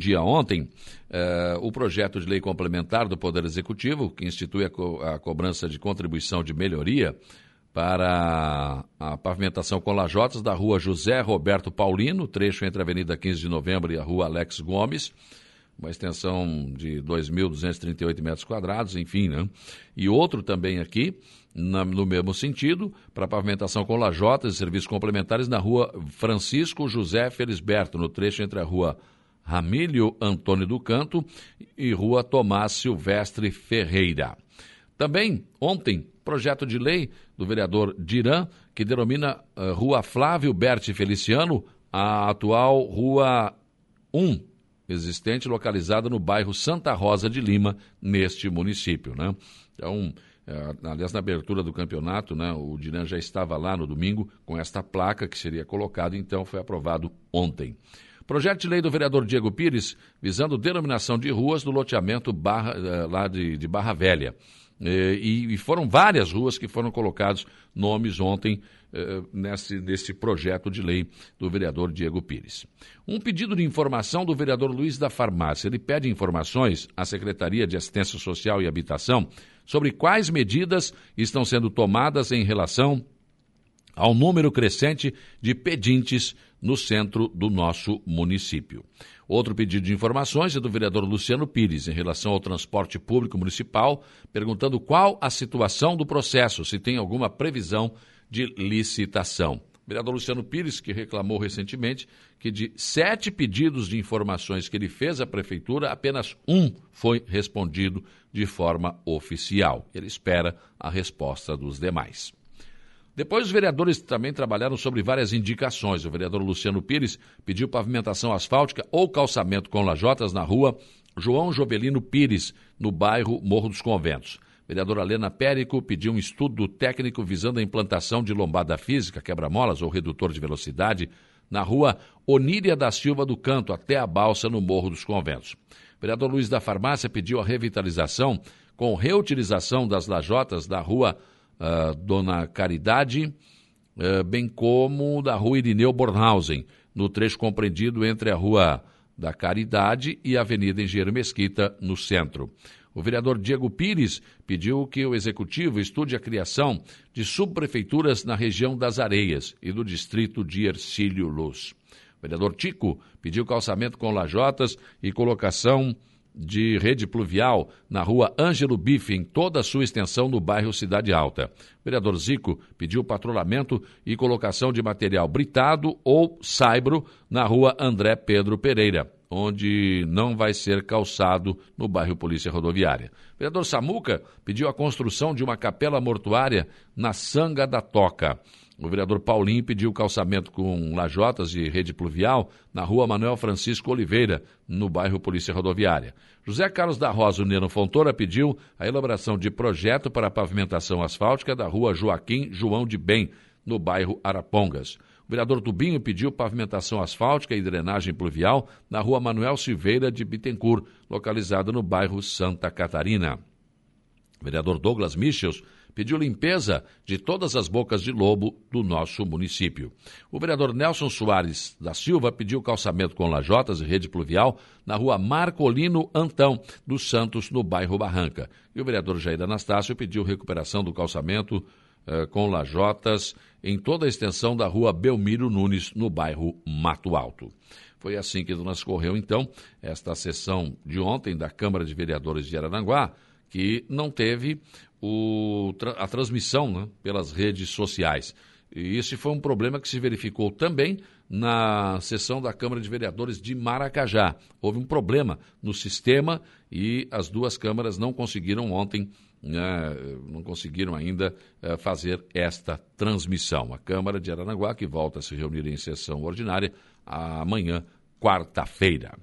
dia ontem eh, o projeto de lei complementar do Poder Executivo, que institui a, co a cobrança de contribuição de melhoria para a pavimentação com lajotas da rua José Roberto Paulino, trecho entre a Avenida 15 de Novembro e a rua Alex Gomes, uma extensão de 2.238 metros quadrados, enfim, né? E outro também aqui, na, no mesmo sentido, para pavimentação com lajotas e serviços complementares na rua Francisco José Felisberto, no trecho entre a rua Ramílio Antônio do Canto e rua Tomás Silvestre Ferreira. Também, ontem, projeto de lei do vereador Diran, que denomina uh, Rua Flávio Berti Feliciano, a atual Rua 1, existente, localizada no bairro Santa Rosa de Lima, neste município. Né? Então, é, aliás, na abertura do campeonato, né, o Diran já estava lá no domingo com esta placa que seria colocada, então foi aprovado ontem. Projeto de lei do vereador Diego Pires, visando denominação de ruas do loteamento Barra, eh, lá de, de Barra Velha. E, e, foram várias ruas que foram colocados nomes ontem eh, nesse, nesse projeto de lei do vereador Diego Pires. Um pedido de informação do vereador Luiz da Farmácia. Ele pede informações à Secretaria de Assistência Social e Habitação sobre quais medidas estão sendo tomadas em relação ao número crescente de pedintes no centro do nosso município. Outro pedido de informações é do vereador Luciano Pires, em relação ao transporte público municipal, perguntando qual a situação do processo, se tem alguma previsão de licitação. O vereador Luciano Pires, que reclamou recentemente que de sete pedidos de informações que ele fez à prefeitura, apenas um foi respondido de forma oficial. Ele espera a resposta dos demais. Depois, os vereadores também trabalharam sobre várias indicações. O vereador Luciano Pires pediu pavimentação asfáltica ou calçamento com lajotas na rua João Jovelino Pires, no bairro Morro dos Conventos. Vereadora Helena Périco pediu um estudo técnico visando a implantação de lombada física, quebra-molas ou redutor de velocidade na rua Oníria da Silva do Canto, até a balsa no Morro dos Conventos. O vereador Luiz da Farmácia pediu a revitalização com reutilização das lajotas da rua uh, Dona Caridade, uh, bem como da rua Irineu Bornhausen, no trecho compreendido entre a rua da Caridade e a Avenida Engenheiro Mesquita, no centro. O vereador Diego Pires pediu que o executivo estude a criação de subprefeituras na região das Areias e do distrito de Ercílio Luz. O vereador Tico pediu calçamento com lajotas e colocação de rede pluvial na rua Ângelo Bife, em toda a sua extensão no bairro Cidade Alta. O vereador Zico pediu patrulhamento e colocação de material britado ou saibro na rua André Pedro Pereira, onde não vai ser calçado no bairro Polícia Rodoviária. O vereador Samuca pediu a construção de uma capela mortuária na Sanga da Toca. O vereador Paulinho pediu calçamento com lajotas e rede pluvial na rua Manuel Francisco Oliveira, no bairro Polícia Rodoviária. José Carlos da Rosa Neno Fontoura pediu a elaboração de projeto para a pavimentação asfáltica da rua Joaquim João de Bem, no bairro Arapongas. O vereador Tubinho pediu pavimentação asfáltica e drenagem pluvial na rua Manuel Silveira de Bittencourt, localizada no bairro Santa Catarina. O vereador Douglas Michels pediu limpeza de todas as bocas de lobo do nosso município. O vereador Nelson Soares da Silva pediu calçamento com lajotas e rede pluvial na rua Marcolino Antão dos Santos, no bairro Barranca. E o vereador Jair Anastácio pediu recuperação do calçamento eh, com lajotas em toda a extensão da rua Belmiro Nunes, no bairro Mato Alto. Foi assim que transcorreu, então, esta sessão de ontem da Câmara de Vereadores de Araranguá, que não teve o, a transmissão né, pelas redes sociais. E esse foi um problema que se verificou também na sessão da Câmara de Vereadores de Maracajá. Houve um problema no sistema e as duas câmaras não conseguiram ontem, né, não conseguiram ainda eh, fazer esta transmissão. A Câmara de Aranaguá, que volta a se reunir em sessão ordinária amanhã, quarta-feira.